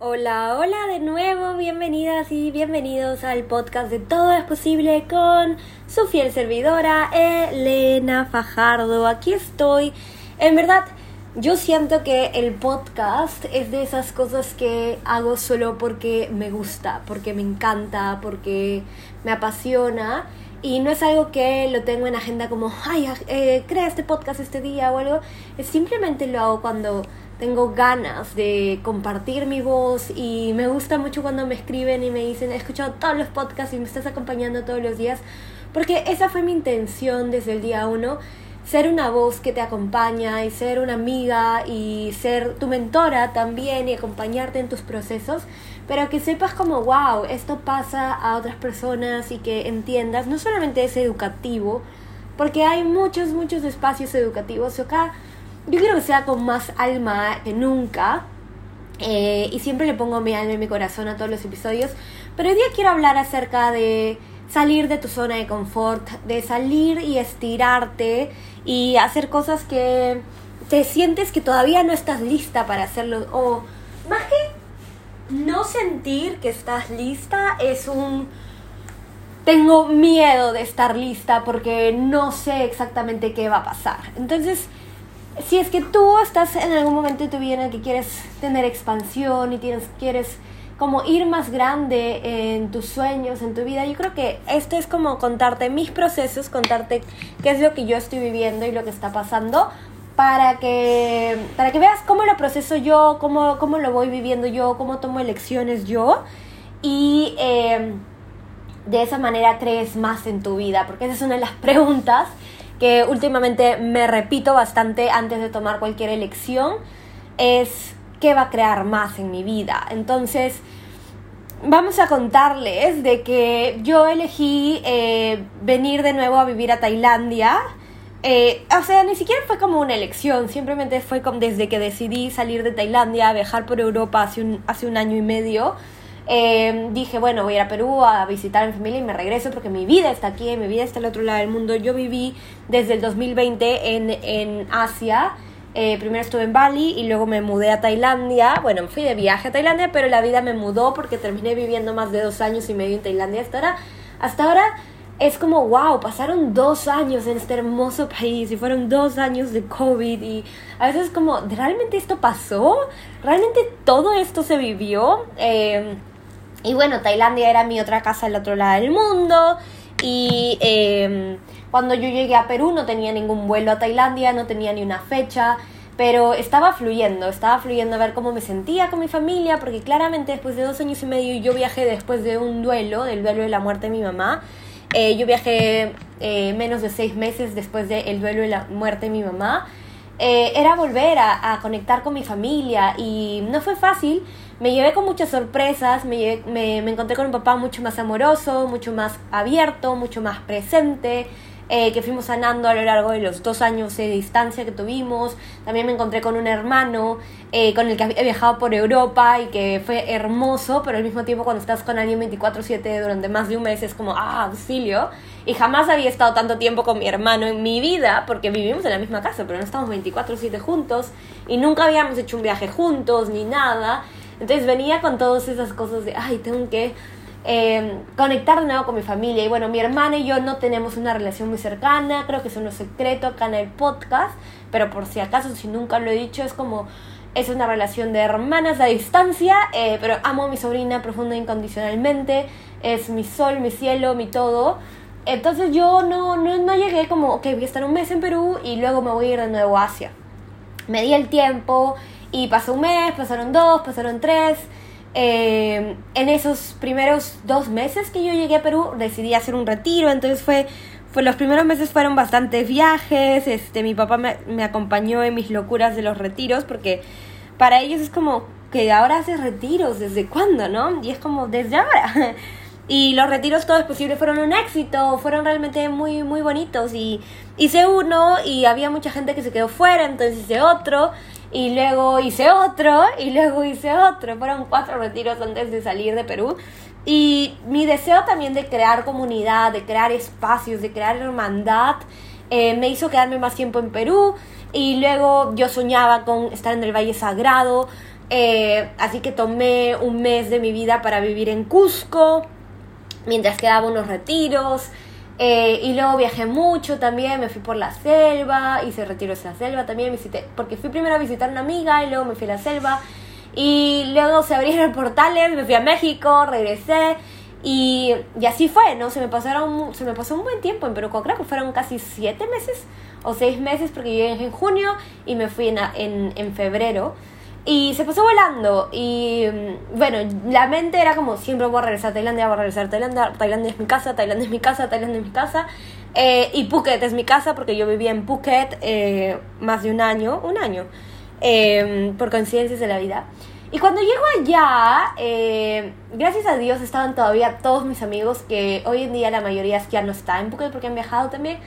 Hola, hola de nuevo, bienvenidas y bienvenidos al podcast de Todo es Posible con su fiel servidora Elena Fajardo. Aquí estoy. En verdad, yo siento que el podcast es de esas cosas que hago solo porque me gusta, porque me encanta, porque me apasiona. Y no es algo que lo tengo en agenda como, ay, eh, crea este podcast este día o algo. Es simplemente lo hago cuando tengo ganas de compartir mi voz y me gusta mucho cuando me escriben y me dicen, he escuchado todos los podcasts y me estás acompañando todos los días, porque esa fue mi intención desde el día uno, ser una voz que te acompaña y ser una amiga y ser tu mentora también y acompañarte en tus procesos, pero que sepas como, wow, esto pasa a otras personas y que entiendas, no solamente es educativo, porque hay muchos, muchos espacios educativos acá yo quiero que sea con más alma que nunca. Eh, y siempre le pongo mi alma y mi corazón a todos los episodios. Pero hoy día quiero hablar acerca de salir de tu zona de confort, de salir y estirarte y hacer cosas que te sientes que todavía no estás lista para hacerlo. O más que no sentir que estás lista, es un... Tengo miedo de estar lista porque no sé exactamente qué va a pasar. Entonces, si es que tú estás en algún momento de tu vida en el que quieres tener expansión y tienes, quieres como ir más grande en tus sueños, en tu vida, yo creo que esto es como contarte mis procesos, contarte qué es lo que yo estoy viviendo y lo que está pasando para que, para que veas cómo lo proceso yo, cómo, cómo lo voy viviendo yo, cómo tomo elecciones yo. Y eh, de esa manera crees más en tu vida, porque esa es una de las preguntas que últimamente me repito bastante antes de tomar cualquier elección, es qué va a crear más en mi vida. Entonces, vamos a contarles de que yo elegí eh, venir de nuevo a vivir a Tailandia. Eh, o sea, ni siquiera fue como una elección, simplemente fue como desde que decidí salir de Tailandia, viajar por Europa hace un, hace un año y medio. Eh, dije, bueno, voy a ir a Perú a visitar a mi familia y me regreso porque mi vida está aquí, mi vida está al otro lado del mundo. Yo viví desde el 2020 en, en Asia. Eh, primero estuve en Bali y luego me mudé a Tailandia. Bueno, fui de viaje a Tailandia, pero la vida me mudó porque terminé viviendo más de dos años y medio en Tailandia. Hasta ahora, hasta ahora es como, wow, pasaron dos años en este hermoso país y fueron dos años de COVID y a veces es como, ¿realmente esto pasó? ¿Realmente todo esto se vivió? Eh, y bueno, Tailandia era mi otra casa al otro lado del mundo. Y em, cuando yo llegué a Perú no tenía ningún vuelo a Tailandia, no tenía ni una fecha, pero estaba fluyendo, estaba fluyendo a ver cómo me sentía con mi familia, porque claramente después de dos años y medio yo viajé después de un duelo, del duelo de la muerte de mi mamá. Eh, yo viajé eh, menos de seis meses después del duelo de la muerte de mi mamá. Eh, era volver a, a conectar con mi familia y no fue fácil me llevé con muchas sorpresas, me, me, encontré con un papá mucho más amoroso, mucho más abierto, mucho más presente, eh, que fuimos sanando a lo largo de los dos años de distancia que tuvimos. También me encontré con un hermano eh, con el que he viajado por Europa y que fue hermoso, pero al mismo tiempo cuando estás con alguien 24/7 durante más de un mes es como, ah, auxilio. Y jamás había estado tanto tiempo con mi hermano en mi vida, porque vivimos en la misma casa, pero no estamos 24/7 juntos y nunca habíamos hecho un viaje juntos ni nada. Entonces venía con todas esas cosas de, ay, tengo que eh, conectar de nuevo con mi familia. Y bueno, mi hermana y yo no tenemos una relación muy cercana, creo que eso no es secreto acá en el podcast, pero por si acaso, si nunca lo he dicho, es como, es una relación de hermanas a distancia, eh, pero amo a mi sobrina profunda e incondicionalmente, es mi sol, mi cielo, mi todo. Entonces yo no, no, no llegué como, ok, voy a estar un mes en Perú y luego me voy a ir de nuevo a Asia. Me di el tiempo y pasó un mes, pasaron dos, pasaron tres. Eh, en esos primeros dos meses que yo llegué a Perú decidí hacer un retiro, entonces fue, fue los primeros meses fueron bastantes viajes, este, mi papá me, me acompañó en mis locuras de los retiros porque para ellos es como que ahora haces retiros, ¿desde cuándo, no? Y es como, desde ahora. Y los retiros todos posibles fueron un éxito, fueron realmente muy, muy bonitos. Y hice uno y había mucha gente que se quedó fuera, entonces hice otro y luego hice otro y luego hice otro. Fueron cuatro retiros antes de salir de Perú. Y mi deseo también de crear comunidad, de crear espacios, de crear hermandad, eh, me hizo quedarme más tiempo en Perú. Y luego yo soñaba con estar en el Valle Sagrado. Eh, así que tomé un mes de mi vida para vivir en Cusco, mientras quedaba unos retiros. Eh, y luego viajé mucho también, me fui por la selva, hice retiros en la selva también, visité, porque fui primero a visitar una amiga y luego me fui a la selva. Y luego se abrieron portales, me fui a México, regresé. Y, y así fue, ¿no? Se me, pasaron, se me pasó un buen tiempo en Perú, creo que fueron casi siete meses o seis meses porque llegué en junio y me fui en, en, en febrero. Y se pasó volando. Y mm, bueno, la mente era como: siempre voy a regresar a Tailandia, voy a regresar a Tailandia. Tailandia es mi casa, Tailandia es mi casa, Tailandia es mi casa. Eh, y Phuket es mi casa porque yo vivía en Phuket eh, más de un año, un año, eh, por coincidencias de la vida. Y cuando llego allá, gracias a Dios estaban todavía todos mis amigos, que hoy en día la mayoría es que ya no está en Phuket porque han viajado también.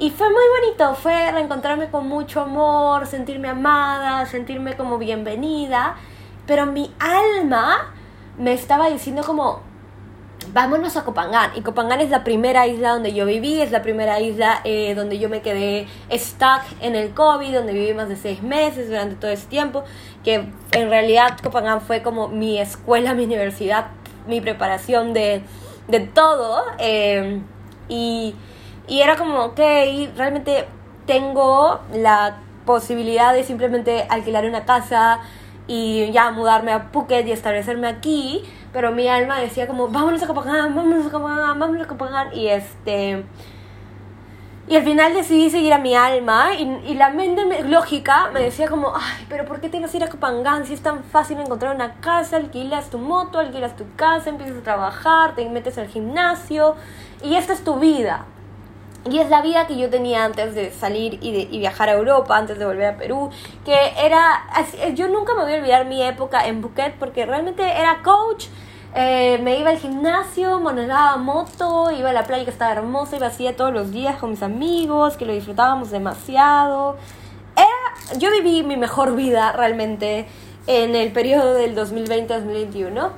Y fue muy bonito, fue reencontrarme con mucho amor, sentirme amada, sentirme como bienvenida, pero mi alma me estaba diciendo como, vámonos a Copangán. Y Copangán es la primera isla donde yo viví, es la primera isla eh, donde yo me quedé stuck en el COVID, donde viví más de seis meses durante todo ese tiempo, que en realidad Copangán fue como mi escuela, mi universidad, mi preparación de, de todo. Eh, y y era como, ok, realmente tengo la posibilidad de simplemente alquilar una casa y ya mudarme a Phuket y establecerme aquí, pero mi alma decía como, vámonos a Copacabana, vámonos a Copacabana, vámonos a Copacabana, y este... Y al final decidí seguir a mi alma y, y la mente lógica me decía como, ay, pero ¿por qué tienes que ir a Copangán si es tan fácil encontrar una casa? Alquilas tu moto, alquilas tu casa, empiezas a trabajar, te metes al gimnasio y esta es tu vida. Y es la vida que yo tenía antes de salir y, de, y viajar a Europa, antes de volver a Perú, que era, yo nunca me voy a olvidar mi época en Phuket porque realmente era coach, eh, me iba al gimnasio, manejaba moto, iba a la playa que estaba hermosa, iba así todos los días con mis amigos, que lo disfrutábamos demasiado. Era, yo viví mi mejor vida realmente en el periodo del 2020-2021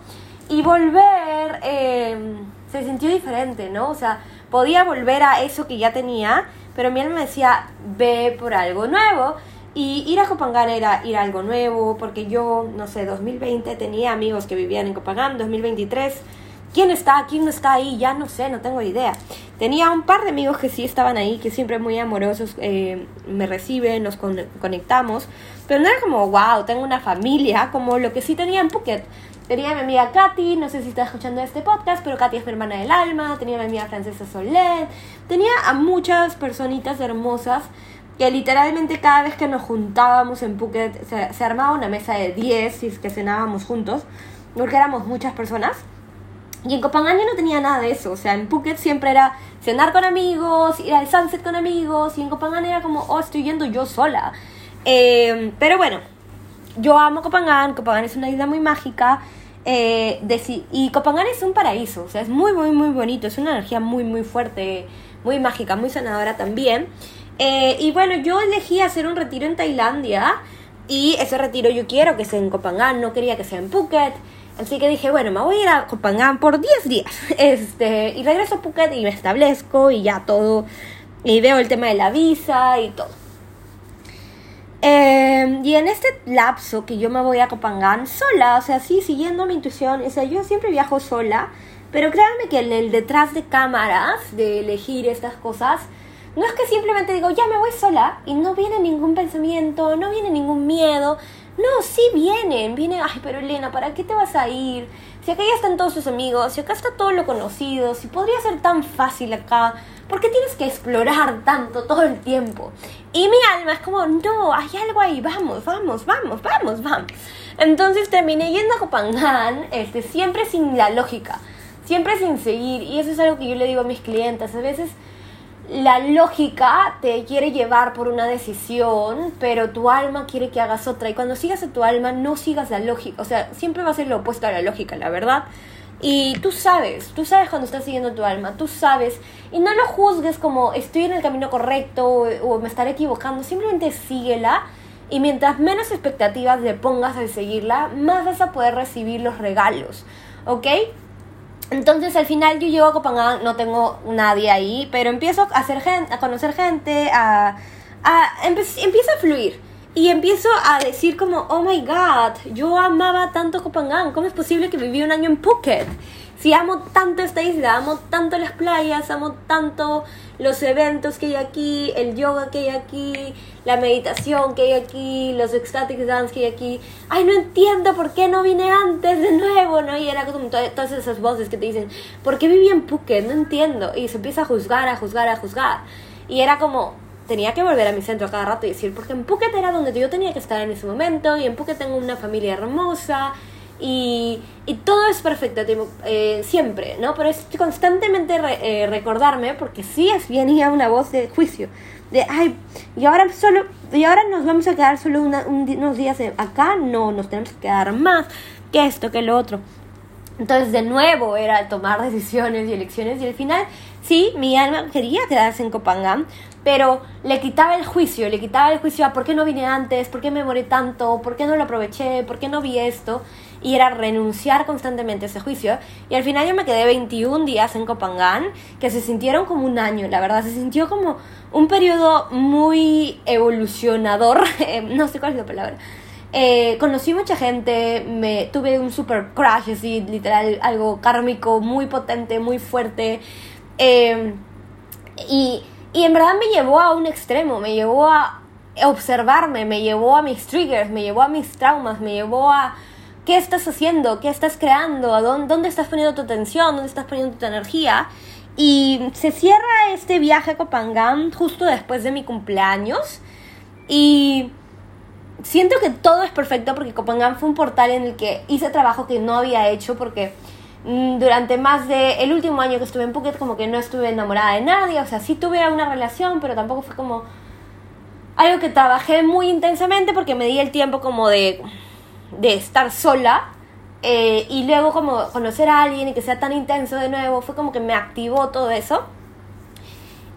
y volver eh, se sintió diferente, ¿no? O sea, podía volver a eso que ya tenía, pero mi alma decía, ve por algo nuevo. Y ir a Copangán era ir a algo nuevo, porque yo, no sé, 2020 tenía amigos que vivían en Copangán, 2023, ¿quién está? ¿Quién no está ahí? Ya no sé, no tengo idea. Tenía un par de amigos que sí estaban ahí, que siempre muy amorosos eh, me reciben, nos conectamos, pero no era como, wow, tengo una familia, como lo que sí tenía en Phuket. Tenía a mi amiga Katy, no sé si está escuchando este podcast, pero Katy es mi hermana del alma. Tenía a mi amiga Francesa Soler. Tenía a muchas personitas hermosas que literalmente cada vez que nos juntábamos en Phuket se, armaba una mesa de 10 si es que cenábamos juntos, porque éramos muchas personas. Y en Copangán no tenía nada de eso, o sea, en Phuket siempre era cenar con amigos, ir al sunset con amigos, y en Copangán era como, oh, estoy yendo yo sola. Eh, pero bueno, yo amo Copangán, Copangán es una isla muy mágica. Eh, y Copangán es un paraíso, o sea, es muy, muy, muy bonito, es una energía muy, muy fuerte, muy mágica, muy sanadora también. Eh, y bueno, yo elegí hacer un retiro en Tailandia y ese retiro yo quiero que sea en Copangán, no quería que sea en Phuket. Así que dije, bueno, me voy a ir a Copangán por 10 días. Este, y regreso a Phuket y me establezco y ya todo. Y veo el tema de la visa y todo. Em, y en este lapso que yo me voy a Copangán sola, o sea, sí, siguiendo mi intuición, o sea, yo siempre viajo sola, pero créanme que el detrás de cámaras, de elegir estas cosas, no es que simplemente digo, ya me voy sola y no viene ningún pensamiento, no viene ningún miedo. No, sí vienen, viene, ay, pero Elena, ¿para qué te vas a ir? Si acá ya están todos tus amigos, si acá está todo lo conocido, si podría ser tan fácil acá, ¿por qué tienes que explorar tanto todo el tiempo? Y mi alma es como, no, hay algo ahí, vamos, vamos, vamos, vamos, vamos. Entonces terminé yendo a Copangán, este, siempre sin la lógica, siempre sin seguir, y eso es algo que yo le digo a mis clientes, a veces la lógica te quiere llevar por una decisión, pero tu alma quiere que hagas otra. Y cuando sigas a tu alma, no sigas la lógica. O sea, siempre va a ser lo opuesto a la lógica, la verdad. Y tú sabes, tú sabes cuando estás siguiendo tu alma, tú sabes. Y no lo juzgues como estoy en el camino correcto o, me estaré equivocando. Simplemente síguela. Y mientras menos expectativas le pongas al seguirla, más vas a poder recibir los regalos. ¿Ok? Entonces al final yo llego a Copangán, no tengo nadie ahí, pero empiezo a, hacer gente, a conocer gente, a, a empiezo a fluir. Y empiezo a decir como, oh my god, yo amaba tanto Copangan, ¿cómo es posible que viví un año en Phuket? Si amo tanto esta isla, amo tanto las playas, amo tanto los eventos que hay aquí, el yoga que hay aquí, la meditación que hay aquí, los ecstatic dance que hay aquí. Ay, no entiendo por qué no vine antes de nuevo, ¿no? Y era como todas esas voces que te dicen, ¿por qué viví en Phuket? No entiendo. Y se empieza a juzgar, a juzgar, a juzgar. Y era como, tenía que volver a mi centro cada rato y decir, porque en Phuket era donde yo tenía que estar en ese momento, y en Phuket tengo una familia hermosa, y, y todo es perfecto, eh, siempre, ¿no? Pero es constantemente eh, recordarme, porque sí es venía una voz de juicio, de, ay, y ahora solo, y ahora nos vamos a quedar solo unos días acá, no, nos tenemos que quedar más, que esto, que lo otro. Entonces, de nuevo, era tomar decisiones y elecciones, y al final, sí, mi alma quería quedarse en Copangán, pero le quitaba el juicio, le quitaba el juicio a por qué no vine antes, por qué me moré tanto, por qué no lo aproveché, por qué no vi esto, y era renunciar constantemente a ese juicio. Y al final yo me quedé 21 días en Copangán, que se sintieron como un año, la verdad, se sintió como un periodo muy evolucionador, no sé cuál es la palabra. Eh, conocí mucha gente, me tuve un super crash, así, literal, algo kármico, muy potente, muy fuerte. Eh, y y en verdad me llevó a un extremo, me llevó a observarme, me llevó a mis triggers, me llevó a mis traumas, me llevó a qué estás haciendo, qué estás creando, a dónde, dónde estás poniendo tu atención, dónde estás poniendo tu energía. Y se cierra este viaje a Copangán justo después de mi cumpleaños. Y siento que todo es perfecto porque Copangán fue un portal en el que hice trabajo que no había hecho porque durante más de el último año que estuve en Phuket como que no estuve enamorada de nadie, o sea, sí tuve una relación, pero tampoco fue como algo que trabajé muy intensamente porque me di el tiempo como de, de estar sola eh, y luego como conocer a alguien y que sea tan intenso de nuevo, fue como que me activó todo eso.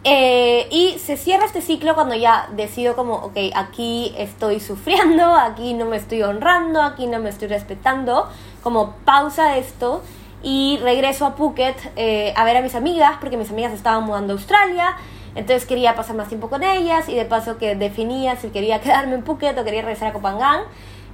Eh, y se cierra este ciclo cuando ya decido como, ok, aquí estoy sufriendo, aquí no me estoy honrando, aquí no me estoy respetando, como pausa esto y regreso a Phuket eh, a ver a mis amigas porque mis amigas estaban mudando a Australia. Entonces quería pasar más tiempo con ellas y de paso que definía si quería quedarme en Phuket o quería regresar a Copangan.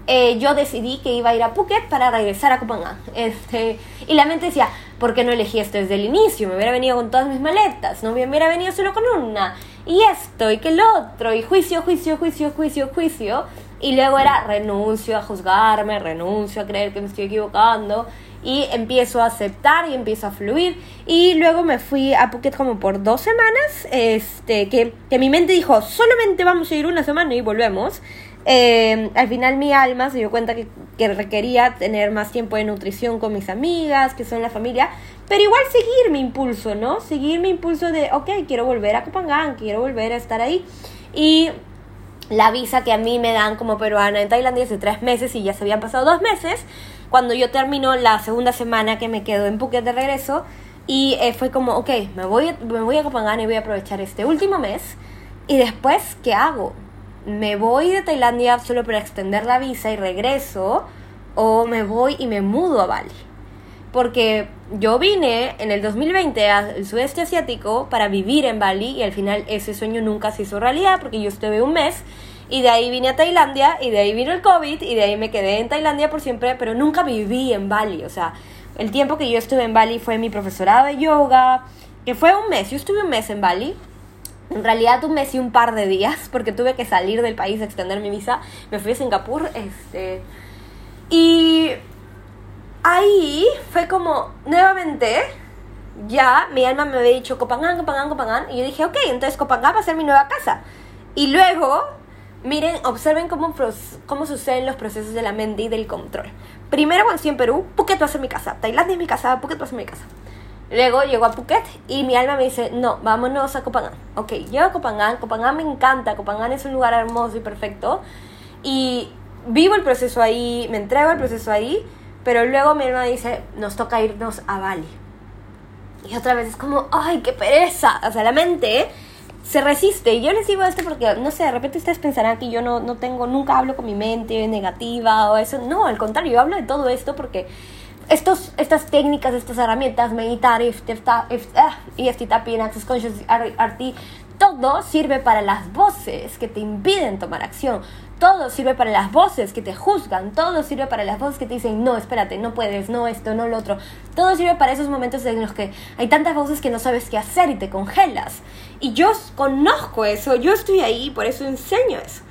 Eh, yo decidí que iba a ir a Phuket para regresar a Copangan. Este, y la mente decía, ¿por qué no elegí esto desde el inicio? Me hubiera venido con todas mis maletas, no me hubiera venido solo con una. Y esto y que el otro, y juicio, juicio, juicio, juicio, juicio. Y luego era renuncio a juzgarme, renuncio a creer que me estoy equivocando y empiezo a aceptar y empiezo a fluir y luego me fui a Phuket como por dos semanas este que, que mi mente dijo solamente vamos a ir una semana y volvemos eh, al final mi alma se dio cuenta que, que, requería tener más tiempo de nutrición con mis amigas, que son la familia, pero igual seguir mi impulso, ¿no? Seguir mi impulso de, ok, quiero volver a Copangan, quiero volver a estar ahí. Y la visa que a mí me dan como peruana en Tailandia hace tres meses y ya se habían pasado dos meses, cuando yo termino la segunda semana que me quedo en Phuket de regreso y eh, fue como, ok, me voy, me voy a Copenhague y voy a aprovechar este último mes y después, ¿qué hago? ¿Me voy de Tailandia solo para extender la visa y regreso? ¿O me voy y me mudo a Bali? Porque yo vine en el 2020 al sudeste asiático para vivir en Bali y al final ese sueño nunca se hizo realidad porque yo estuve un mes y de ahí vine a Tailandia y de ahí vino el COVID y de ahí me quedé en Tailandia por siempre, pero nunca viví en Bali. O sea, el tiempo que yo estuve en Bali fue mi profesorado de yoga, que fue un mes. Yo estuve un mes en Bali. En realidad un mes y un par de días, porque tuve que salir del país extender mi visa. Me fui a Singapur. Este, y ahí fue como, nuevamente, ya mi alma me había dicho Copangan, Copangan, Copangan. Y yo dije, ok, entonces Copangan va a ser mi nueva casa. Y luego Miren, observen cómo, cómo suceden los procesos de la mente y del control. Primero, cuando estoy en Perú, Phuket va a ser mi casa. Tailandia es mi casa, Phuket va a ser mi casa. Luego llego a Phuket y mi alma me dice, no, vámonos a Copangan. Ok, llego a Copangan, Copangan me encanta, Copangan es un lugar hermoso y perfecto. Y vivo el proceso ahí, me entrego al proceso ahí, pero luego mi alma dice, nos toca irnos a Bali. Y otra vez es como, ay, qué pereza. O sea, la mente se resiste. Y yo les digo esto porque, no sé, de repente ustedes pensarán que yo no, no tengo, nunca hablo con mi mente negativa o eso. No, al contrario, yo hablo de todo esto porque estos, estas técnicas, estas herramientas, meditar, EFT tapping, Access Conscious, RT, todo sirve para las voces que te impiden tomar acción. Todo sirve para las voces que te juzgan, todo sirve para las voces que te dicen, no, espérate, no puedes, no esto, no lo otro. Todo sirve para esos momentos en los que hay tantas voces que no sabes qué hacer y te congelas. Y yo conozco eso, yo estoy ahí, por eso enseño eso.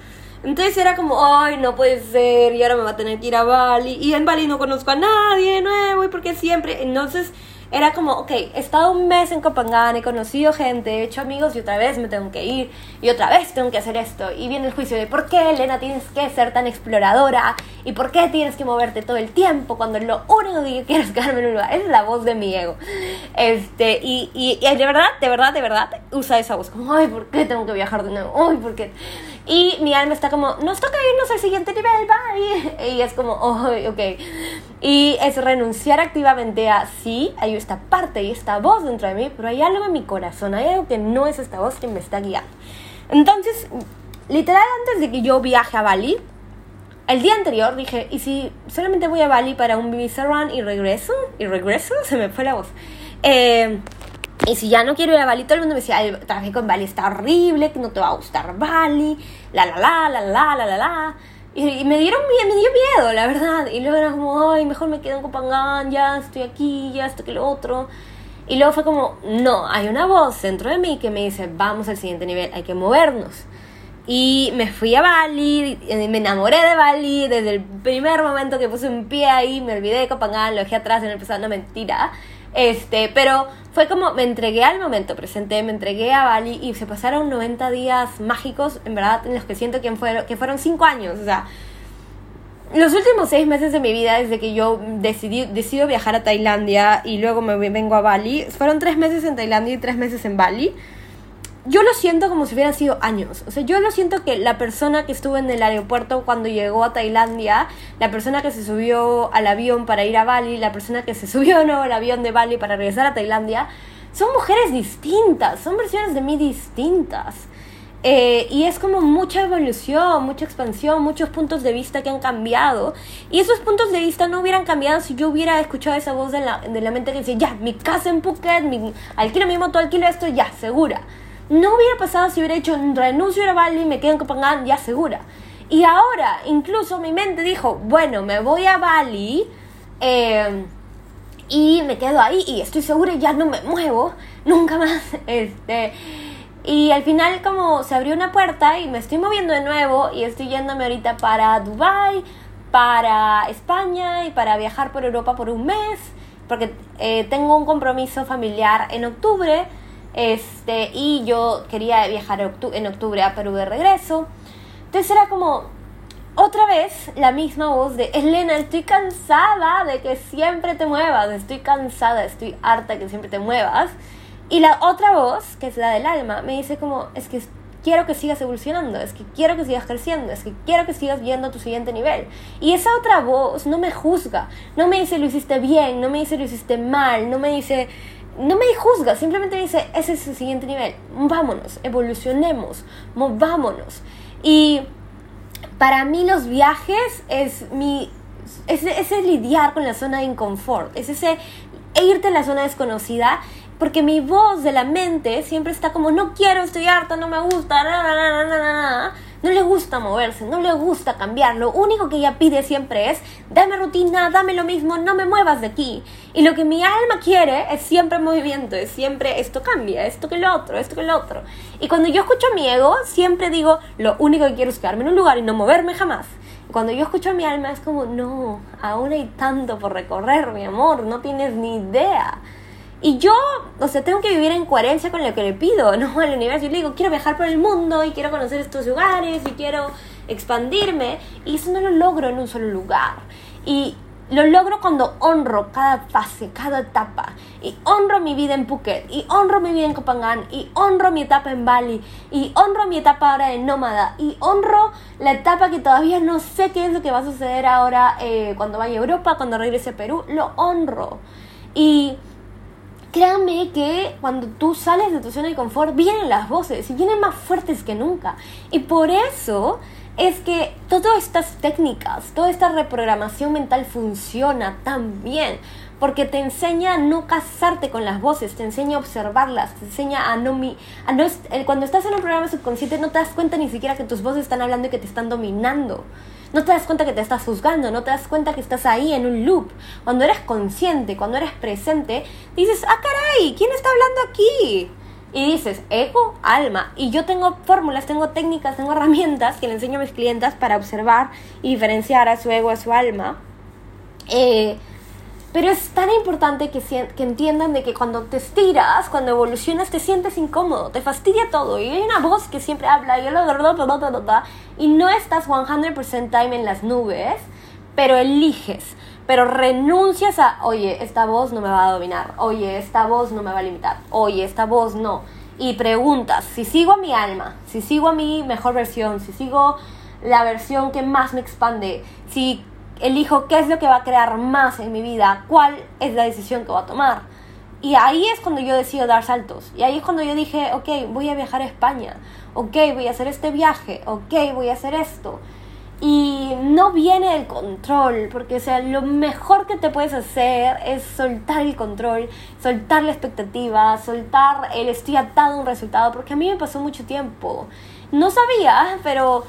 Entonces era como, ay, no puede ser, y ahora me va a tener que ir a Bali. Y en Bali no conozco a nadie nuevo, y porque siempre. Entonces era como, ok, he estado un mes en Copenhague, he conocido gente, he hecho amigos y otra vez me tengo que ir y otra vez tengo que hacer esto. Y viene el juicio de por qué, Elena, tienes que ser tan exploradora y por qué tienes que moverte todo el tiempo cuando lo único que quiero es quedarme en un lugar. Es la voz de mi ego. Este, y, y, y, de verdad, de verdad, de verdad, usa esa voz como, ay, ¿por qué tengo que viajar de nuevo? Ay, ¿por qué? Y mi alma está como, nos toca irnos al siguiente nivel, bye. Y es como, oh, ok. Y es renunciar activamente a, sí, hay esta parte y esta voz dentro de mí, pero hay algo en mi corazón, hay algo que no es esta voz que me está guiando. Entonces, literal, antes de que yo viaje a Bali, el día anterior dije, ¿y si solamente voy a Bali para un visa run y regreso? ¿Y regreso? Se me fue la voz. Eh, y si ya no quiero ir a Bali, todo el mundo me decía, el tráfico en Bali está horrible, que no te va a gustar Bali, la la la, la la la la la. Y, me dieron me dio miedo, la verdad. Y luego era como, ay, mejor me quedo en Copangán, ya estoy aquí, ya esto que lo otro. Y luego fue como, no, hay una voz dentro de mí que me dice, vamos al siguiente nivel, hay que movernos. Y me fui a Bali, me enamoré de Bali desde el primer momento que puse un pie ahí, me olvidé de Copangán, lo dejé atrás en el pasado, no mentira. Este, pero fue como me entregué al momento presente, me entregué a Bali y se pasaron 90 días mágicos, en verdad, en los que siento que fueron, que fueron 5 años. O sea, los últimos 6 meses de mi vida, desde que yo decidí, decido viajar a Tailandia y luego me vengo a Bali, fueron 3 meses en Tailandia y 3 meses en Bali yo lo siento como si hubieran sido años. O sea, yo lo siento que la persona que estuvo en el aeropuerto cuando llegó a Tailandia, la persona que se subió al avión para ir a Bali, la persona que se subió nuevo al avión de Bali para regresar a Tailandia, son mujeres distintas, son versiones de mí distintas. Eh, y es como mucha evolución, mucha expansión, muchos puntos de vista que han cambiado. Y esos puntos de vista no hubieran cambiado si yo hubiera escuchado esa voz de la, de la mente que dice, ya, mi casa en Phuket, mi, alquilo mi moto, alquilo esto, ya, segura. No hubiera pasado si hubiera hecho un renuncio a Bali me quedo en Copenhague ya segura. Y ahora, incluso mi mente dijo, bueno, me voy a Bali eh, y me quedo ahí y estoy segura y ya no me muevo nunca más. Este, y al final como se abrió una puerta y me estoy moviendo de nuevo y estoy yéndome ahorita para Dubai, para España y para viajar por Europa por un mes, porque eh, tengo un compromiso familiar en octubre este, y yo quería viajar en octubre a Perú de regreso. Entonces era como otra vez la misma voz de Elena, estoy cansada de que siempre te muevas, estoy cansada, estoy harta de que siempre te muevas. Y la otra voz, que es la del alma, me dice como, es que quiero que sigas evolucionando, es que quiero que sigas creciendo, es que quiero que sigas yendo a tu siguiente nivel. Y esa otra voz no me juzga, no me dice lo hiciste bien, no me dice lo hiciste mal, no me dice no me juzga, simplemente dice, ese es el siguiente nivel, vámonos, evolucionemos, movámonos. Y para mí los viajes es mi... Es, ese lidiar con la zona de inconfort, es ese irte a la zona desconocida, porque mi voz de la mente siempre está como, no quiero, estoy harta, no me gusta, no le gusta moverse, no le gusta cambiar. Lo único que ella pide siempre es, dame rutina, dame lo mismo, no me muevas de aquí. Y lo que mi alma quiere es siempre movimiento, es siempre esto cambia, esto que lo otro, esto que lo otro. Y cuando yo escucho a mi ego, siempre digo, lo único que quiero es quedarme en un lugar y no moverme jamás. Cuando yo escucho a mi alma es como, no, aún hay tanto por recorrer, mi amor, no tienes ni idea. Y yo, o sea, tengo que vivir en coherencia con lo que le pido, ¿no? Al universo. Yo le digo, quiero viajar por el mundo y quiero conocer estos lugares y quiero expandirme. Y eso no lo logro en un solo lugar. Y lo logro cuando honro cada fase, cada etapa. Y honro mi vida en Phuket. Y honro mi vida en Copangan. Y honro mi etapa en Bali. Y honro mi etapa ahora de nómada. Y honro la etapa que todavía no sé qué es lo que va a suceder ahora eh, cuando vaya a Europa, cuando regrese a Perú. Lo honro. Y créanme que cuando tú sales de tu zona de confort, vienen las voces y vienen más fuertes que nunca. Y por eso es que todas estas técnicas, toda esta reprogramación mental funciona tan bien porque te enseña a no casarte con las voces, te enseña a observarlas, te enseña a no... Mi, a no cuando estás en un programa subconsciente no te das cuenta ni siquiera que tus voces están hablando y que te están dominando. No te das cuenta que te estás juzgando, no te das cuenta que estás ahí en un loop. Cuando eres consciente, cuando eres presente, dices, ah, caray, ¿quién está hablando aquí? Y dices, ego, alma. Y yo tengo fórmulas, tengo técnicas, tengo herramientas que le enseño a mis clientes para observar y diferenciar a su ego, a su alma. Eh, pero es tan importante que, que entiendan de que cuando te estiras, cuando evolucionas, te sientes incómodo, te fastidia todo. Y hay una voz que siempre habla y, y no estás 100% time en las nubes, pero eliges, pero renuncias a, oye, esta voz no me va a dominar, oye, esta voz no me va a limitar, oye, esta voz no. Y preguntas, si sigo a mi alma, si sigo a mi mejor versión, si sigo la versión que más me expande, si elijo qué es lo que va a crear más en mi vida, cuál es la decisión que voy a tomar. Y ahí es cuando yo decido dar saltos. Y ahí es cuando yo dije, ok, voy a viajar a España. Ok, voy a hacer este viaje. Ok, voy a hacer esto. Y no viene el control, porque sea, lo mejor que te puedes hacer es soltar el control, soltar la expectativa, soltar el estoy atado a un resultado, porque a mí me pasó mucho tiempo. No sabía, pero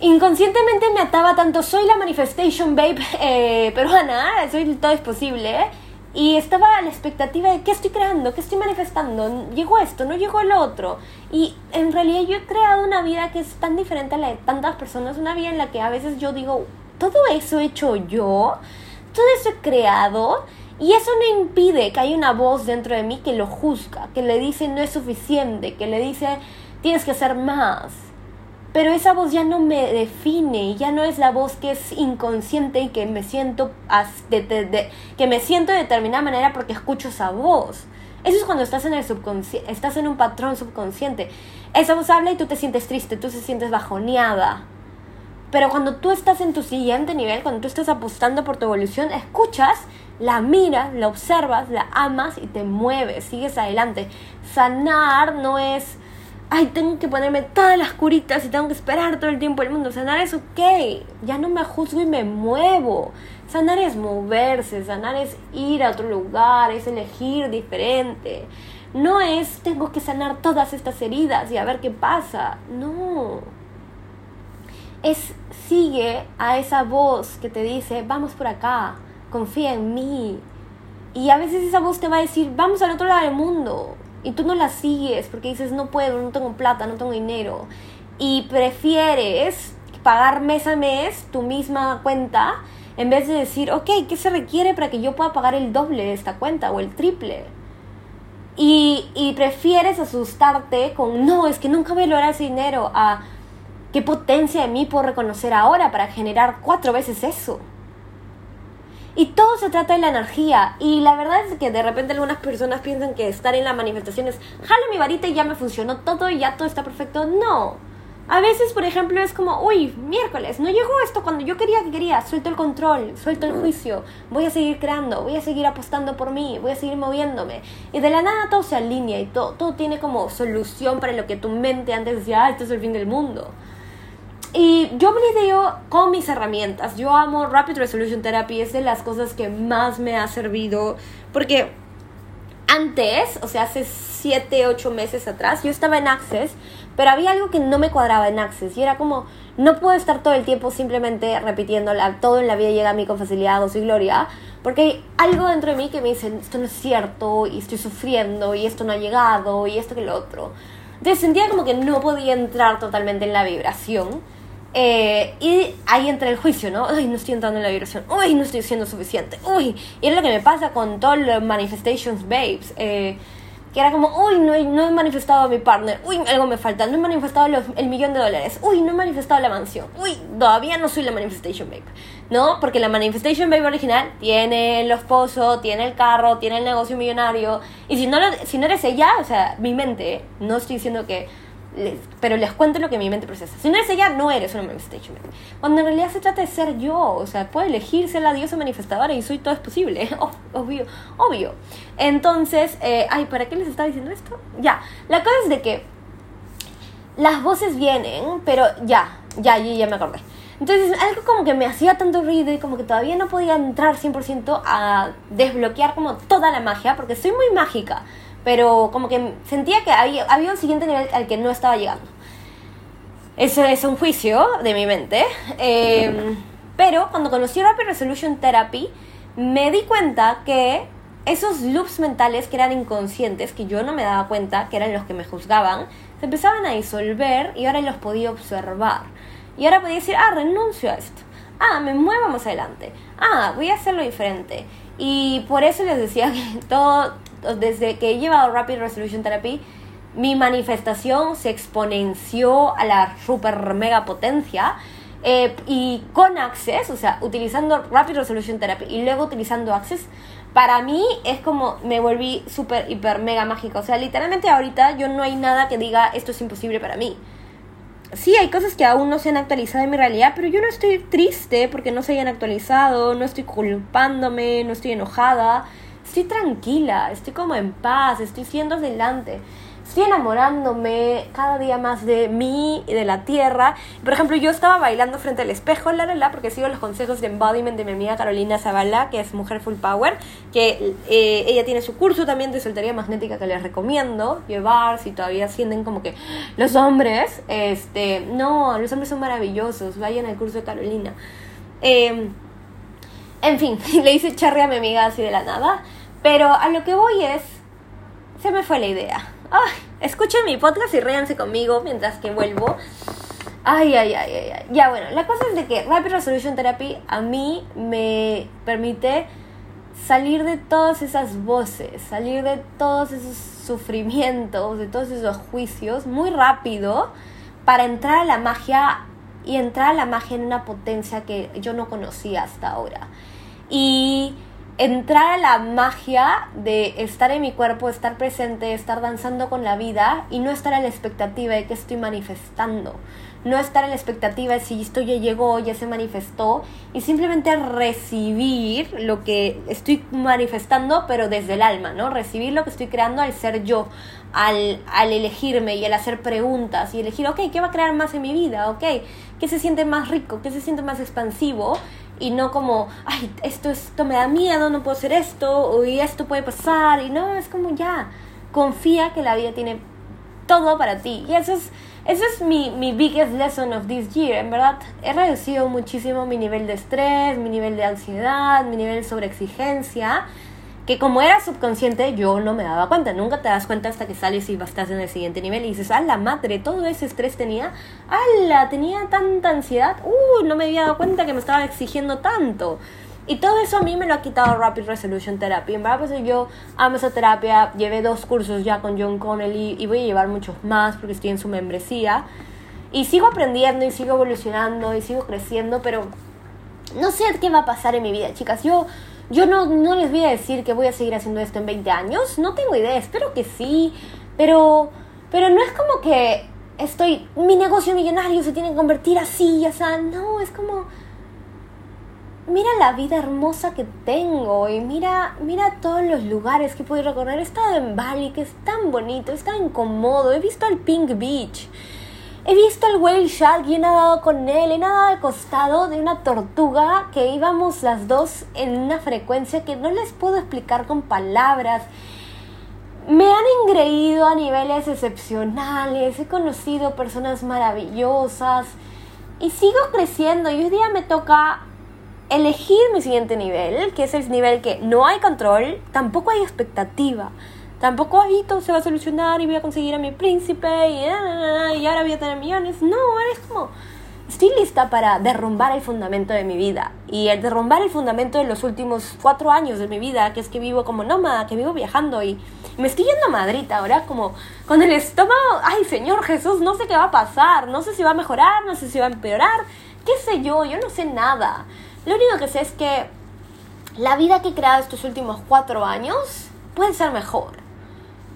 inconscientemente me ataba tanto, soy la manifestation babe eh, peruana, soy todo es posible, y estaba a la expectativa de qué estoy creando, qué estoy manifestando, llegó esto, no llegó el otro, y en realidad yo he creado una vida que es tan diferente a la de tantas personas, una vida en la que a veces yo digo, todo eso he hecho yo, todo eso he creado, y eso no impide que haya una voz dentro de mí que lo juzga, que le dice no es suficiente, que le dice tienes que hacer más pero esa voz ya no me define, ya no es la voz que es inconsciente y que me siento de, que me siento de determinada manera porque escucho esa voz. Eso es cuando estás en el estás en un patrón subconsciente. Esa voz habla y tú te sientes triste, tú te sientes bajoneada. Pero cuando tú estás en tu siguiente nivel, cuando tú estás apostando por tu evolución, escuchas, la miras, la observas, la amas y te mueves, sigues adelante. Sanar no es ay, tengo que ponerme todas las curitas y tengo que esperar todo el tiempo el mundo. Sanar es ok, ya no me juzgo y me muevo. Sanar es moverse, sanar es ir a otro lugar, es elegir diferente. No es tengo que sanar todas estas heridas y a ver qué pasa. No. Es sigue a esa voz que te dice, vamos por acá, confía en mí. Y a veces esa voz te va a decir, vamos al otro lado del mundo y tú no la sigues porque dices no puedo, no tengo plata, no tengo dinero y prefieres pagar mes a mes tu misma cuenta en vez de decir, ok, ¿qué se requiere para que yo pueda pagar el doble de esta cuenta o el triple? Y, y prefieres asustarte con, no, es que nunca voy a lograr ese dinero, a qué potencia de mí puedo reconocer ahora para generar cuatro veces eso. Y todo se trata de la energía. Y la verdad es que de repente algunas personas piensan que estar en la manifestación es, jalo mi varita y ya me funcionó todo y ya todo está perfecto. No. A veces, por ejemplo, es como, uy, miércoles, no llegó esto cuando yo quería que quería, suelto el control, suelto el juicio, voy a seguir creando, voy a seguir apostando por mí, voy a seguir moviéndome. Y de la nada todo se alinea y todo, todo tiene como solución para lo que tu mente antes decía, ah, esto es el fin del mundo. Y yo lidio con mis herramientas. Yo amo Rapid Resolution Therapy, es de las cosas que más me ha servido. Porque antes, o sea, hace 7, 8 meses atrás, yo estaba en Access, pero había algo que no me cuadraba en Access. Y era como, no puedo estar todo el tiempo simplemente repitiendo todo en la vida llega a mí con facilidad, o soy gloria. Porque hay algo dentro de mí que me dice, esto no es cierto, y estoy sufriendo, y esto no ha llegado, y esto que lo otro. Entonces sentía como que no podía entrar totalmente en la vibración. Eh, y ahí entra el juicio, ¿no? Uy, no estoy entrando en la vibración. Uy, no estoy siendo suficiente. Uy, y es lo que me pasa con todos los manifestations babes. Eh, que era como, uy, no no he manifestado a mi partner. Uy, algo me falta. No he manifestado el millón de dólares. Uy, no he manifestado la mansión. Uy, todavía no soy la manifestation babe. ¿No? Porque la manifestation babe original tiene los pozos, tiene el carro, tiene el negocio millonario. Y si no, lo, si no eres ella, o sea, mi mente, no estoy diciendo que pero les cuento lo que mi mente procesa. Si no eres ella, no eres una manifestation Cuando en realidad se trata de ser yo, o sea, puedo elegir ser la diosa manifestadora y soy todo es posible, obvio, obvio. Entonces, eh, ay, ¿para qué les estaba diciendo esto? Ya, la cosa es de que las voces vienen, pero ya, ya, ya, ya me acordé. Entonces, algo como que me hacía tanto ruido y como que todavía no podía entrar 100% a desbloquear como toda la magia, porque soy muy mágica, pero como que sentía que había, había un siguiente nivel al que no estaba llegando. Eso es un juicio de mi mente. Em, pero cuando conocí Rapid Resolution Therapy, me di cuenta que esos loops mentales que eran inconscientes, que yo no me daba cuenta, que eran los que me juzgaban, se empezaban a disolver y ahora los podía observar. Y ahora podía decir, ah, renuncio a esto. Ah, me muevo más adelante. Ah, voy a hacerlo diferente. Y por eso les decía que todo, desde que he llevado Rapid Resolution Therapy, mi manifestación se exponenció a la super mega potencia. Eh, y con Access, o sea, utilizando Rapid Resolution Therapy y luego utilizando Access, para mí es como me volví super, hiper, mega mágica. O sea, literalmente ahorita yo no hay nada que diga esto es imposible para mí sí, hay cosas que aún no se han actualizado en mi realidad, pero yo no estoy triste porque no se hayan actualizado, no estoy culpándome, no estoy enojada, estoy tranquila, estoy como en paz, estoy siendo adelante estoy enamorándome cada día más de mí y de la tierra. Por ejemplo, yo estaba bailando frente al espejo, la, la, la, porque sigo los consejos de embodiment de mi amiga Carolina Zavala, que es mujer full power, que eh, ella tiene su curso también de soltería magnética que les recomiendo llevar si todavía sienten como que los hombres, este, no, los hombres son maravillosos, vayan al curso de Carolina. Em, en fin, le hice charre a mi amiga así de la nada, pero a lo que voy es, se me fue la idea Ay, escuchen mi podcast y réanse conmigo mientras que vuelvo. Ay, ay, ay, ay, ay. Ya, bueno, la cosa es de que Rapid Resolution Therapy a mí me permite salir de todas esas voces, salir de todos esos sufrimientos, de todos esos juicios muy rápido para entrar a la magia y entrar a la magia en una potencia que yo no conocía hasta ahora. Y entrar a la magia de estar en mi cuerpo, estar presente, estar danzando con la vida y no estar a la expectativa de que estoy manifestando. No estar a la expectativa de si esto ya llegó, ya se manifestó y simplemente recibir lo que estoy manifestando pero desde el alma, ¿no? Recibir lo que estoy creando al ser yo, al, al elegirme y al hacer preguntas y elegir, ok, ¿qué va a crear más en mi vida? Ok, ¿qué se siente más rico? ¿Qué se siente más expansivo? Y no como, ay, esto, esto me da miedo, no puedo hacer esto, o esto puede pasar, y no, es como ya, confía que la vida tiene todo para ti. Y eso es, eso es mi, mi biggest lesson of this year, en verdad, he reducido muchísimo mi nivel de estrés, mi nivel de ansiedad, mi nivel de sobreexigencia, que como era subconsciente yo no me daba cuenta, nunca te das cuenta hasta que sales y estás en el siguiente nivel y dices, ¡ah, la madre! Todo ese estrés tenía, ¡ala! Tenía tanta ansiedad, ¡uh! No me había dado cuenta que me estaba exigiendo tanto. Y todo eso a mí me lo ha quitado Rapid Resolution Therapy. En verdad, pues yo amo esa terapia, llevé dos cursos ya con John Connelly y voy a llevar muchos más porque estoy en su membresía. Y sigo aprendiendo y sigo evolucionando y sigo creciendo, pero no sé qué va a pasar en mi vida, chicas. Yo yo no, no les voy a decir que voy a seguir haciendo esto en 20 años, no tengo idea, espero que sí, pero, pero no es como que estoy, mi negocio millonario se tiene que convertir así, ya sea, no, es como, mira la vida hermosa que tengo y mira, mira todos los lugares que puedo recorrer. He estado en Bali, que es tan bonito, es tan cómodo, he visto el Pink Beach. He visto el whale shark y he nadado con él. He nadado al costado de una tortuga que íbamos las dos en una frecuencia que no les puedo explicar con palabras. Me han engreído a niveles excepcionales. He conocido personas maravillosas. Y sigo creciendo. Y hoy día me toca elegir mi siguiente nivel, que es el nivel que no hay control, tampoco hay expectativa tampoco todo se va a solucionar y voy a conseguir a mi príncipe y, ah, y ahora voy a tener millones. No, es como, estoy lista para derrumbar el fundamento de mi vida. Y el derrumbar el fundamento de los últimos cuatro años de mi vida, que es que vivo como nómada, que vivo viajando y me estoy yendo a Madrid ahora como con el estómago, ay Señor Jesús, no sé qué va a pasar, no sé si va a mejorar, no sé si va a empeorar, qué sé yo, yo no sé nada. Lo único que sé es que la vida que he creado estos últimos cuatro años puede ser mejor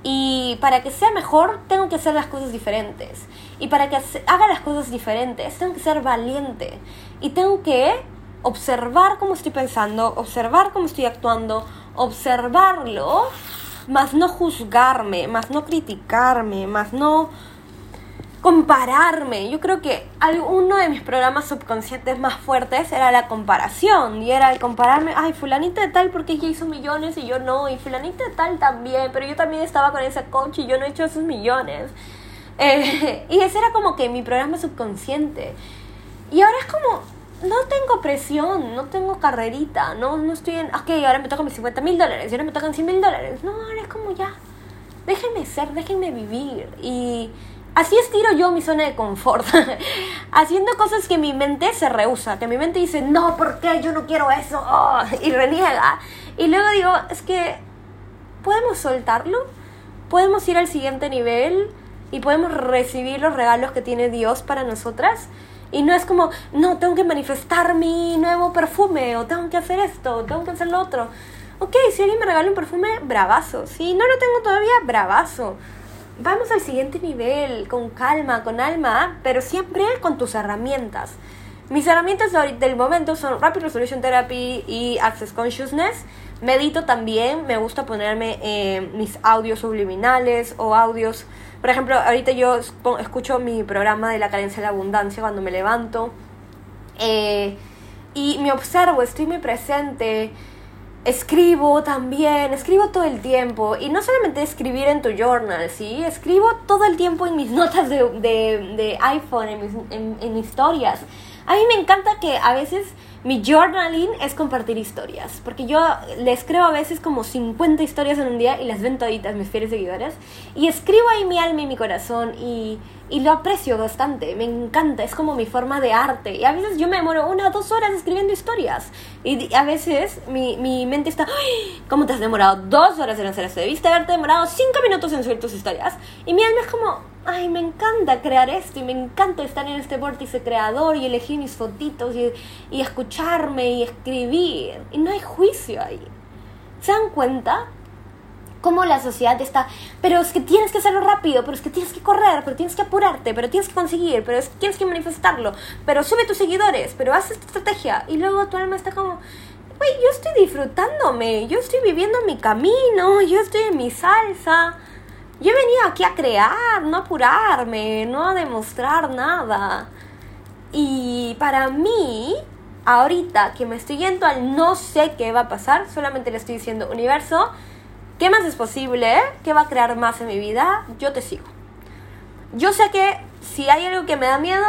y para que sea mejor, tengo que hacer las cosas diferentes. Y para que haga las cosas diferentes, tengo que ser valiente. Y tengo que observar cómo estoy pensando, observar cómo estoy actuando, observarlo, más no juzgarme, más no criticarme, más no compararme. Yo creo que uno de mis programas subconscientes más fuertes era la comparación. Y era el compararme, ay, fulanita de tal porque ella hizo millones y yo no. Y fulanita de tal también, pero yo también estaba con ese coach y yo no he hecho esos millones. Eh, y ese era como que mi programa subconsciente. Y ahora es como, no tengo presión, no tengo carrerita, no, no estoy en, ok, ahora me tocan mis 50 mil dólares, y ahora me tocan 100 mil dólares. No, ahora es como ya, déjenme ser, déjenme vivir. Y así estiro yo mi zona de confort, haciendo cosas que mi mente se rehúsa, que mi mente dice, no, ¿por qué? Yo no quiero eso, oh", y reniega. Y luego digo, es que podemos soltarlo, podemos ir al siguiente nivel y podemos recibir los regalos que tiene Dios para nosotras. Y no es como, no, tengo que manifestar mi nuevo perfume, o tengo que hacer esto, o tengo que hacer lo otro. Ok, si alguien me regala un perfume, bravazo. Si no lo tengo todavía, bravazo vamos al siguiente nivel, con calma, con alma, pero siempre con tus herramientas. Mis herramientas del momento son Rapid Resolution Therapy y Access Consciousness. Medito también, me gusta ponerme eh, mis audios subliminales o audios. Por ejemplo, ahorita yo escucho mi programa de la carencia de la abundancia cuando me levanto. Eh, y me observo, estoy muy presente escribo también, escribo todo el tiempo. Y no solamente escribir en tu journal, ¿sí? Escribo todo el tiempo en mis notas de, de, de iPhone, en mis, en, en historias. A mí me encanta que a veces mi journaling es compartir historias, porque yo les creo a veces como 50 historias en un día y las ven toditas mis fieles seguidores, y escribo ahí mi alma y mi corazón y, y lo aprecio bastante, me encanta, es como mi forma de arte, y a veces yo me demoro una o dos horas escribiendo historias, y a veces mi, mi mente está, ¿cómo te has demorado dos horas en hacer esto? Debiste haberte demorado cinco minutos en subir tus historias, y mi alma es como, ay, me encanta crear esto y me encanta estar en este vórtice creador y elegir mis fotitos y, y escucharme y escribir. Y no hay juicio ahí. ¿Se dan cuenta? Cómo la sociedad está, pero es que tienes que hacerlo rápido, pero es que tienes que correr, pero tienes que apurarte, pero tienes que conseguir, pero es que tienes que manifestarlo, pero sube tus seguidores, pero haz esta estrategia. Y luego tu alma está como, güey, yo estoy disfrutándome, yo estoy viviendo mi camino, yo estoy en mi salsa yo venía aquí a crear, no a apurarme, no a demostrar nada. Y para mí, ahorita que me estoy yendo al no sé qué va a pasar, solamente le estoy diciendo, universo, ¿qué más es posible? ¿Qué va a crear más en mi vida? Yo te sigo. Yo sé que si hay algo que me da miedo,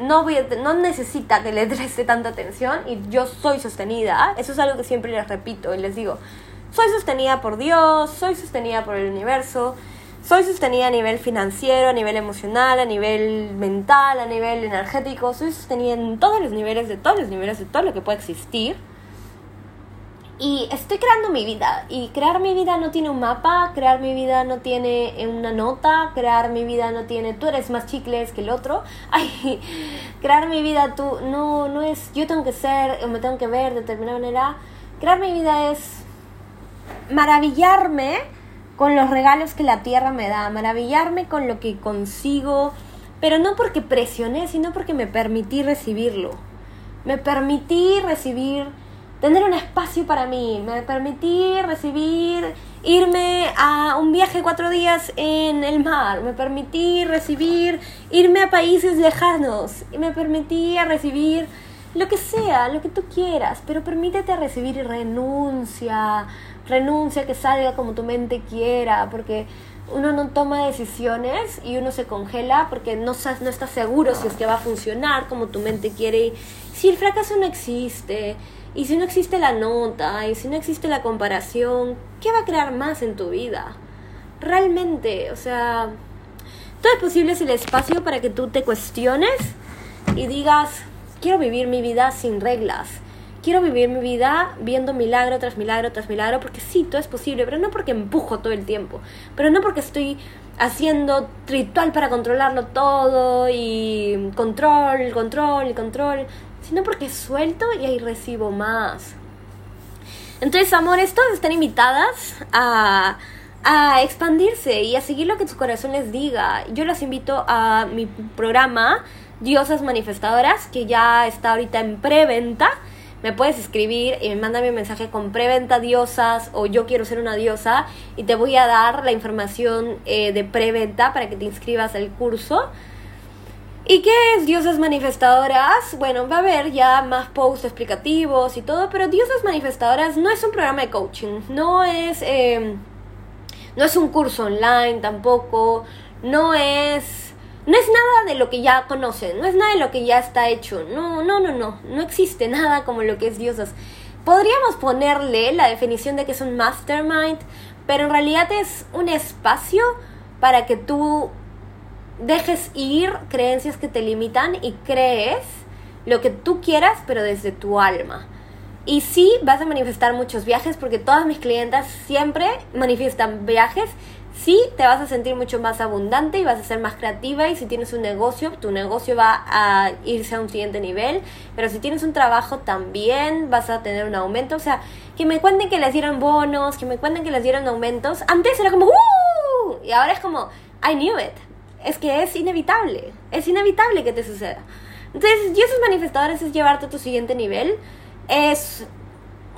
no, voy no necesita que le preste tanta atención y yo soy sostenida. Eso es algo que siempre les repito y les digo. Soy sostenida por Dios, soy sostenida por el universo, soy sostenida a nivel financiero, a nivel emocional, a nivel mental, a nivel energético, soy sostenida en todos los niveles, de todos los niveles, de todo lo que puede existir. Y estoy creando mi vida. Y crear mi vida no tiene un mapa, crear mi vida no tiene una nota, crear mi vida no tiene tú eres más chicles que el otro. Ay, crear mi vida tú no, no es yo tengo que ser o me tengo que ver de determinada manera. Crear mi vida es maravillarme con los regalos que la tierra me da, maravillarme con lo que consigo, pero no porque presioné, sino porque me permití recibirlo. Me permití recibir, tener un espacio para mí, me permití recibir, irme a un viaje cuatro días en el mar, me permití recibir, irme a países lejanos, y me permití recibir lo que sea, lo que tú quieras, pero permítete recibir y renuncia renuncia, que salga como tu mente quiera, porque uno no toma decisiones y uno se congela porque no, no está seguro si es que va a funcionar como tu mente quiere. Y si el fracaso no existe, y si no existe la nota, y si no existe la comparación, ¿qué va a crear más en tu vida? Realmente, o sea, todo es posible si el espacio para que tú te cuestiones y digas, quiero vivir mi vida sin reglas quiero vivir mi vida viendo milagro tras milagro tras milagro, porque sí, todo es posible, pero no porque empujo todo el tiempo, pero no porque estoy haciendo ritual para controlarlo todo y control, control, control, sino porque suelto y ahí recibo más. Entonces, amores, todas están invitadas a, a expandirse y a seguir lo que tu corazón les diga. Yo las invito a mi programa Diosas Manifestadoras, que ya está ahorita en preventa me puedes escribir y me manda mi mensaje con preventa diosas o yo quiero ser una diosa y te voy a dar la información eh, de preventa para que te inscribas al curso ¿Y qué es Diosas Manifestadoras? Bueno, va a haber ya más posts explicativos y todo, pero Diosas Manifestadoras no es un programa de coaching, no es, eh, no es un curso online tampoco, no es, no es nada de lo que ya conocen, no es nada de lo que ya está hecho, no, no, no, no, no existe nada como lo que es Diosas. Podríamos ponerle la definición de que es un mastermind, pero en realidad es un espacio para que tú dejes ir creencias que te limitan y crees lo que tú quieras, pero desde tu alma. Y sí, vas a manifestar muchos viajes porque todas mis clientas siempre manifiestan viajes. Sí, te vas a sentir mucho más abundante y vas a ser más creativa y si tienes un negocio, tu negocio va a irse a un siguiente nivel. Pero si tienes un trabajo también vas a tener un aumento. O sea, que me cuenten que les dieron bonos, que me cuenten que les dieron aumentos. Antes era como, ¡Uh! Y ahora es como, I knew it es que es inevitable, es inevitable que te suceda. Entonces, y esos manifestadores es llevarte a tu siguiente nivel, es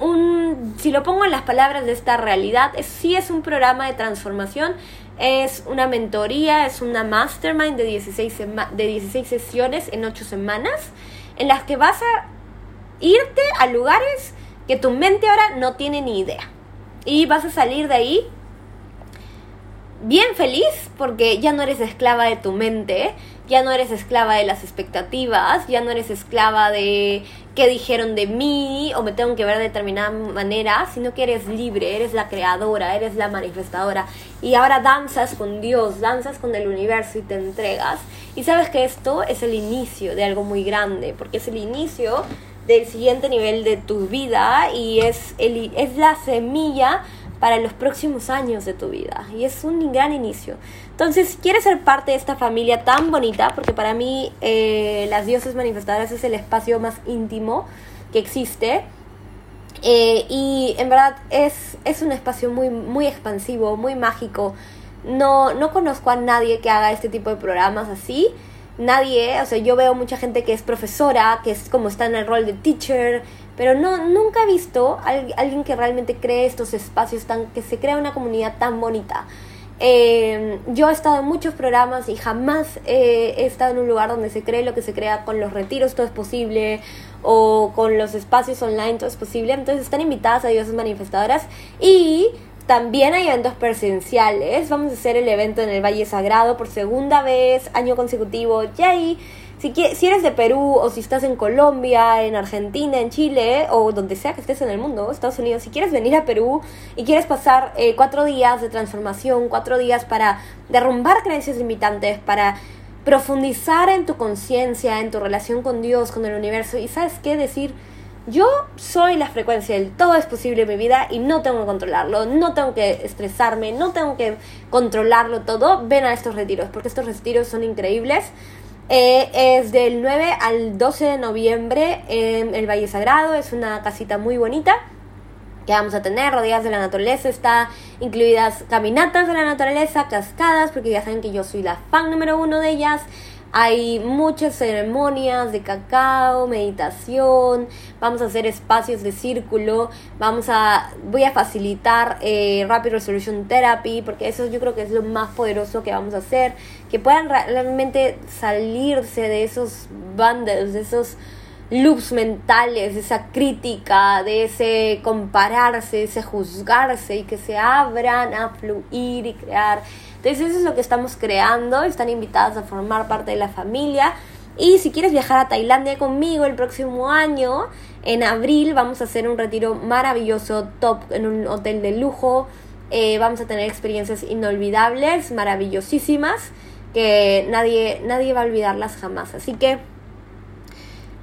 un, si lo pongo en las palabras de esta realidad, es, sí es un programa de transformación, es una mentoría, es una mastermind de 16, de 16 sesiones en 8 semanas, en las que vas a irte a lugares que tu mente ahora no tiene ni idea. Y vas a salir de ahí bien feliz porque ya no eres esclava de tu mente, ya no eres esclava de las expectativas, ya no eres esclava de qué dijeron de mí o me tengo que ver de determinada manera, sino que eres libre, eres la creadora, eres la manifestadora. Y ahora danzas con Dios, danzas con el universo y te entregas. Y sabes que esto es el inicio de algo muy grande porque es el inicio del siguiente nivel de tu vida y es, el, es la semilla para los próximos años de tu vida. Y es un gran inicio. Entonces, si quieres ser parte de esta familia tan bonita, porque para mí eh, las dioses manifestadoras es el espacio más íntimo que existe. Eh, y en verdad es, es un espacio muy, muy expansivo, muy mágico. No, no conozco a nadie que haga este tipo de programas así nadie, o sea, yo veo mucha gente que es profesora, que es como está en el rol de teacher, pero no, nunca he visto a alguien que realmente cree estos espacios, tan, que se crea una comunidad tan bonita. Eh, yo he estado en muchos programas y jamás he estado en un lugar donde se cree lo que se crea con los retiros, todo es posible, o con los espacios online, todo es posible. Entonces están invitadas a diversas manifestadoras y también hay eventos presenciales. Vamos a hacer el evento en el Valle Sagrado por segunda vez, año consecutivo. Yay. Si, si eres de Perú o si estás en Colombia, en Argentina, en Chile o donde sea que estés en el mundo, Estados Unidos, si quieres venir a Perú y quieres pasar eh, cuatro días de transformación, cuatro días para derrumbar creencias limitantes, para profundizar en tu conciencia, en tu relación con Dios, con el universo y sabes qué decir, yo soy la frecuencia del todo es posible en mi vida y no tengo que controlarlo, no tengo que estresarme, no tengo que controlarlo todo. Ven a estos retiros porque estos retiros son increíbles. Eh, es del 9 al 12 de noviembre en el Valle Sagrado. Es una casita muy bonita que vamos a tener, rodeadas de la naturaleza. Está incluidas caminatas de la naturaleza, cascadas, porque ya saben que yo soy la fan número uno de ellas. Hay muchas ceremonias de cacao, meditación, vamos a hacer espacios de círculo, vamos a, voy a facilitar eh, Rapid Resolution Therapy, porque eso yo creo que es lo más poderoso que vamos a hacer, que puedan realmente salirse de esos bundles, de esos loops mentales, de esa crítica, de ese compararse, de ese juzgarse y que se abran a fluir y crear entonces eso es lo que estamos creando, están invitadas a formar parte de la familia. Y si quieres viajar a Tailandia conmigo el próximo año, en abril vamos a hacer un retiro maravilloso, top, en un hotel de lujo. Eh, vamos a tener experiencias inolvidables, maravillosísimas, que nadie, nadie va a olvidarlas jamás. Así que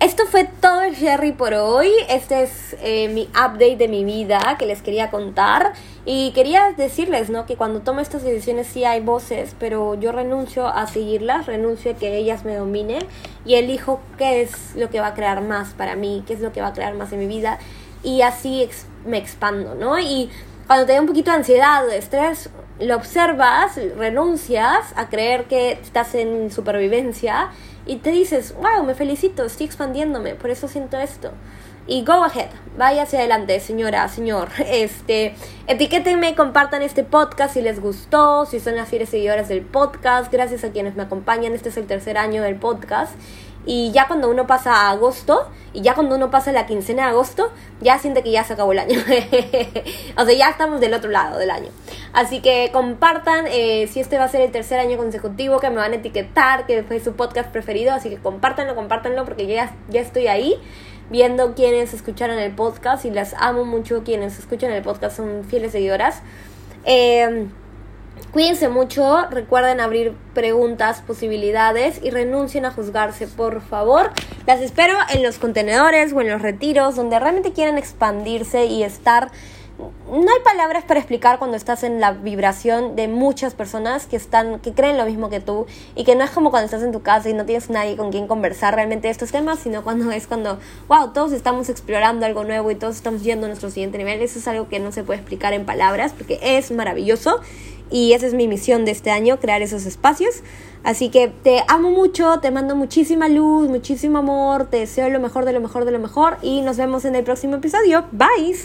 esto fue todo el Jerry por hoy. Este es eh, mi update de mi vida que les quería contar. Y quería decirles, ¿no? Que cuando tomo estas decisiones sí hay voces, pero yo renuncio a seguirlas, renuncio a que ellas me dominen y elijo qué es lo que va a crear más para mí, qué es lo que va a crear más en mi vida. Y así me expando, ¿no? Y cuando te da un poquito de ansiedad de estrés, lo observas, renuncias a creer que estás en supervivencia y te dices, wow, me felicito, estoy expandiéndome, por eso siento esto. y go ahead, vaya hacia adelante, señora, señor. Este, etiquétenme, compartan este podcast si les gustó, si son las fieles seguidoras del podcast. Gracias a quienes me acompañan. Este es el tercer año del podcast. Y ya cuando uno pasa a agosto, y ya cuando uno pasa la quincena de agosto, ya siente que ya se acabó el año. o sea, ya estamos del otro lado del año. Así que compartan eh, si este va a ser el tercer año consecutivo que me van a etiquetar, que fue su podcast preferido. Así que compártanlo, compártanlo, porque ya, ya estoy ahí viendo quienes escucharon el podcast y las amo mucho quienes escuchan el podcast, son fieles seguidoras. Eh, cuídense mucho, recuerden abrir preguntas, posibilidades y renuncien a juzgarse, por favor. Las espero en los contenedores o en los retiros donde realmente quieran expandirse y estar no hay palabras para explicar cuando estás en la vibración de muchas personas que están, que creen lo mismo que tú y que no es como cuando estás en tu casa y no tienes nadie con quien conversar realmente estos temas, sino cuando es cuando, wow, todos estamos explorando algo nuevo y todos estamos yendo a nuestro siguiente nivel. Eso es algo que no se puede explicar en palabras porque es maravilloso y esa es mi misión de este año, crear esos espacios. Así que te amo mucho, te mando muchísima luz, muchísimo amor, te deseo lo mejor de lo mejor de lo mejor y nos vemos en el próximo episodio. Bye.